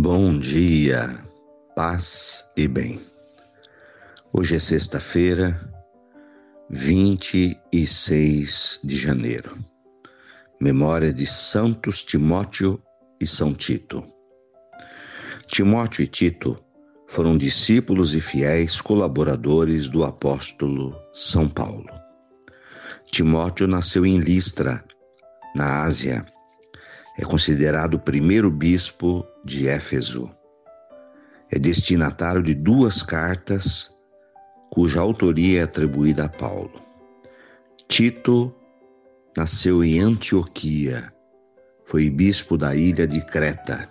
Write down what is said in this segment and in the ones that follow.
Bom dia, paz e bem. Hoje é sexta-feira, 26 de janeiro. Memória de Santos Timóteo e São Tito. Timóteo e Tito foram discípulos e fiéis colaboradores do apóstolo São Paulo. Timóteo nasceu em Listra, na Ásia. É considerado o primeiro bispo de Éfeso. É destinatário de duas cartas cuja autoria é atribuída a Paulo. Tito nasceu em Antioquia, foi bispo da ilha de Creta.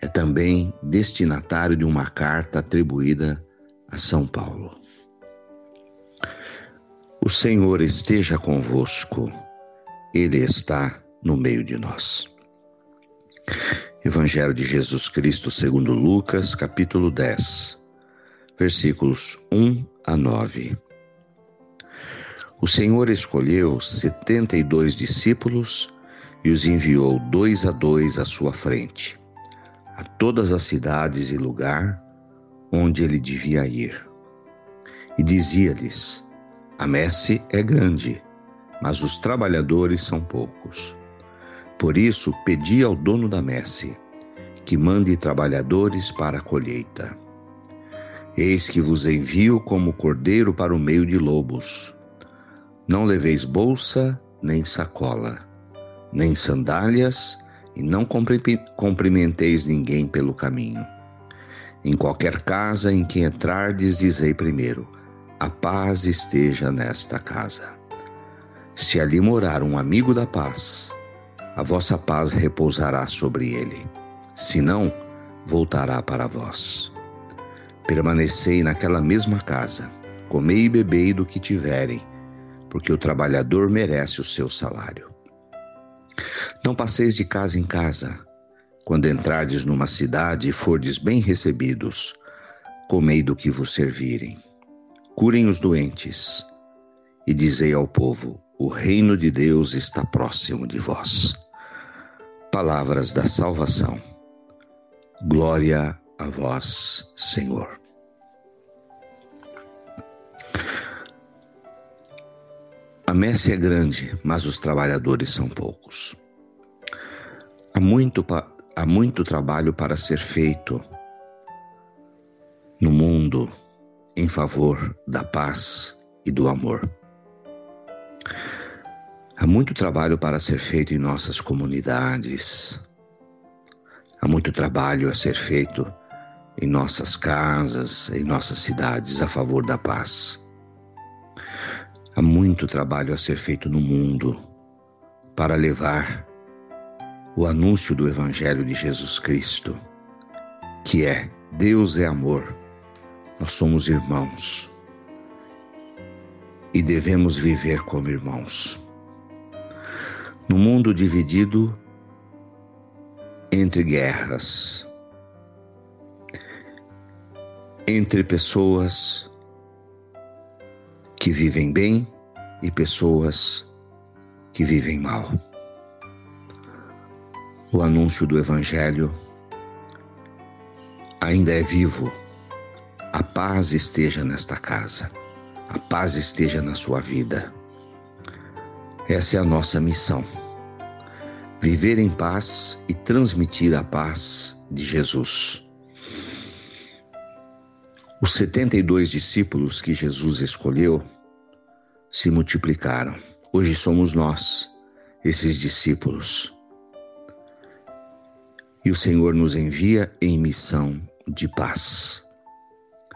É também destinatário de uma carta atribuída a São Paulo. O Senhor esteja convosco, Ele está no meio de nós. Evangelho de Jesus Cristo segundo Lucas, capítulo 10, versículos 1 a 9. O Senhor escolheu setenta e dois discípulos e os enviou dois a dois à sua frente, a todas as cidades e lugar onde ele devia ir. E dizia-lhes: A messe é grande, mas os trabalhadores são poucos. Por isso, pedi ao dono da messe que mande trabalhadores para a colheita. Eis que vos envio como cordeiro para o meio de lobos. Não leveis bolsa, nem sacola, nem sandálias, e não cumprimenteis ninguém pelo caminho. Em qualquer casa em que entrardes, dizei primeiro: a paz esteja nesta casa. Se ali morar um amigo da paz, a vossa paz repousará sobre ele. Se não, voltará para vós. Permanecei naquela mesma casa, comei e bebei do que tiverem, porque o trabalhador merece o seu salário. Não passeis de casa em casa. Quando entrardes numa cidade e fordes bem recebidos, comei do que vos servirem. Curem os doentes e dizei ao povo: o reino de Deus está próximo de vós. Palavras da salvação. Glória a vós, Senhor. A messe é grande, mas os trabalhadores são poucos. Há muito, há muito trabalho para ser feito no mundo em favor da paz e do amor. Há muito trabalho para ser feito em nossas comunidades. Há muito trabalho a ser feito em nossas casas, em nossas cidades a favor da paz. Há muito trabalho a ser feito no mundo para levar o anúncio do Evangelho de Jesus Cristo, que é Deus é amor, nós somos irmãos e devemos viver como irmãos. No mundo dividido entre guerras, entre pessoas que vivem bem e pessoas que vivem mal. O anúncio do Evangelho ainda é vivo. A paz esteja nesta casa, a paz esteja na sua vida. Essa é a nossa missão. Viver em paz e transmitir a paz de Jesus. Os 72 discípulos que Jesus escolheu se multiplicaram. Hoje somos nós, esses discípulos. E o Senhor nos envia em missão de paz.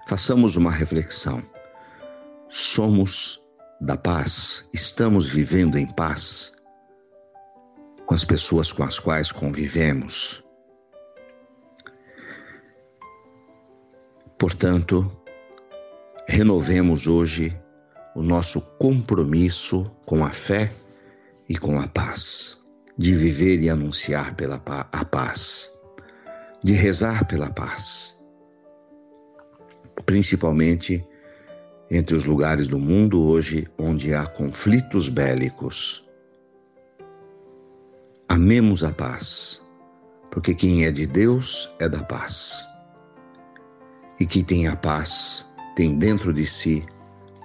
Façamos uma reflexão. Somos da paz, estamos vivendo em paz com as pessoas com as quais convivemos. Portanto, renovemos hoje o nosso compromisso com a fé e com a paz, de viver e anunciar pela a paz, de rezar pela paz, principalmente entre os lugares do mundo hoje onde há conflitos bélicos. Amemos a paz, porque quem é de Deus é da paz. E quem tem a paz tem dentro de si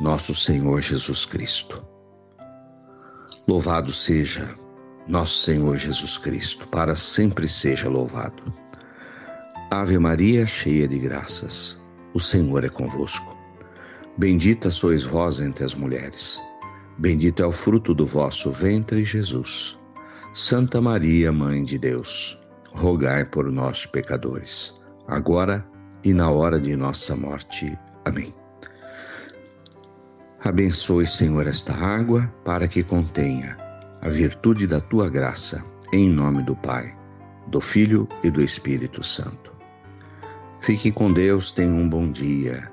nosso Senhor Jesus Cristo. Louvado seja nosso Senhor Jesus Cristo, para sempre seja louvado. Ave Maria, cheia de graças, o Senhor é convosco. Bendita sois vós entre as mulheres. Bendito é o fruto do vosso ventre, Jesus. Santa Maria, Mãe de Deus, rogai por nós, pecadores, agora e na hora de nossa morte. Amém. Abençoe, Senhor, esta água para que contenha a virtude da tua graça, em nome do Pai, do Filho e do Espírito Santo. Fique com Deus, tenha um bom dia.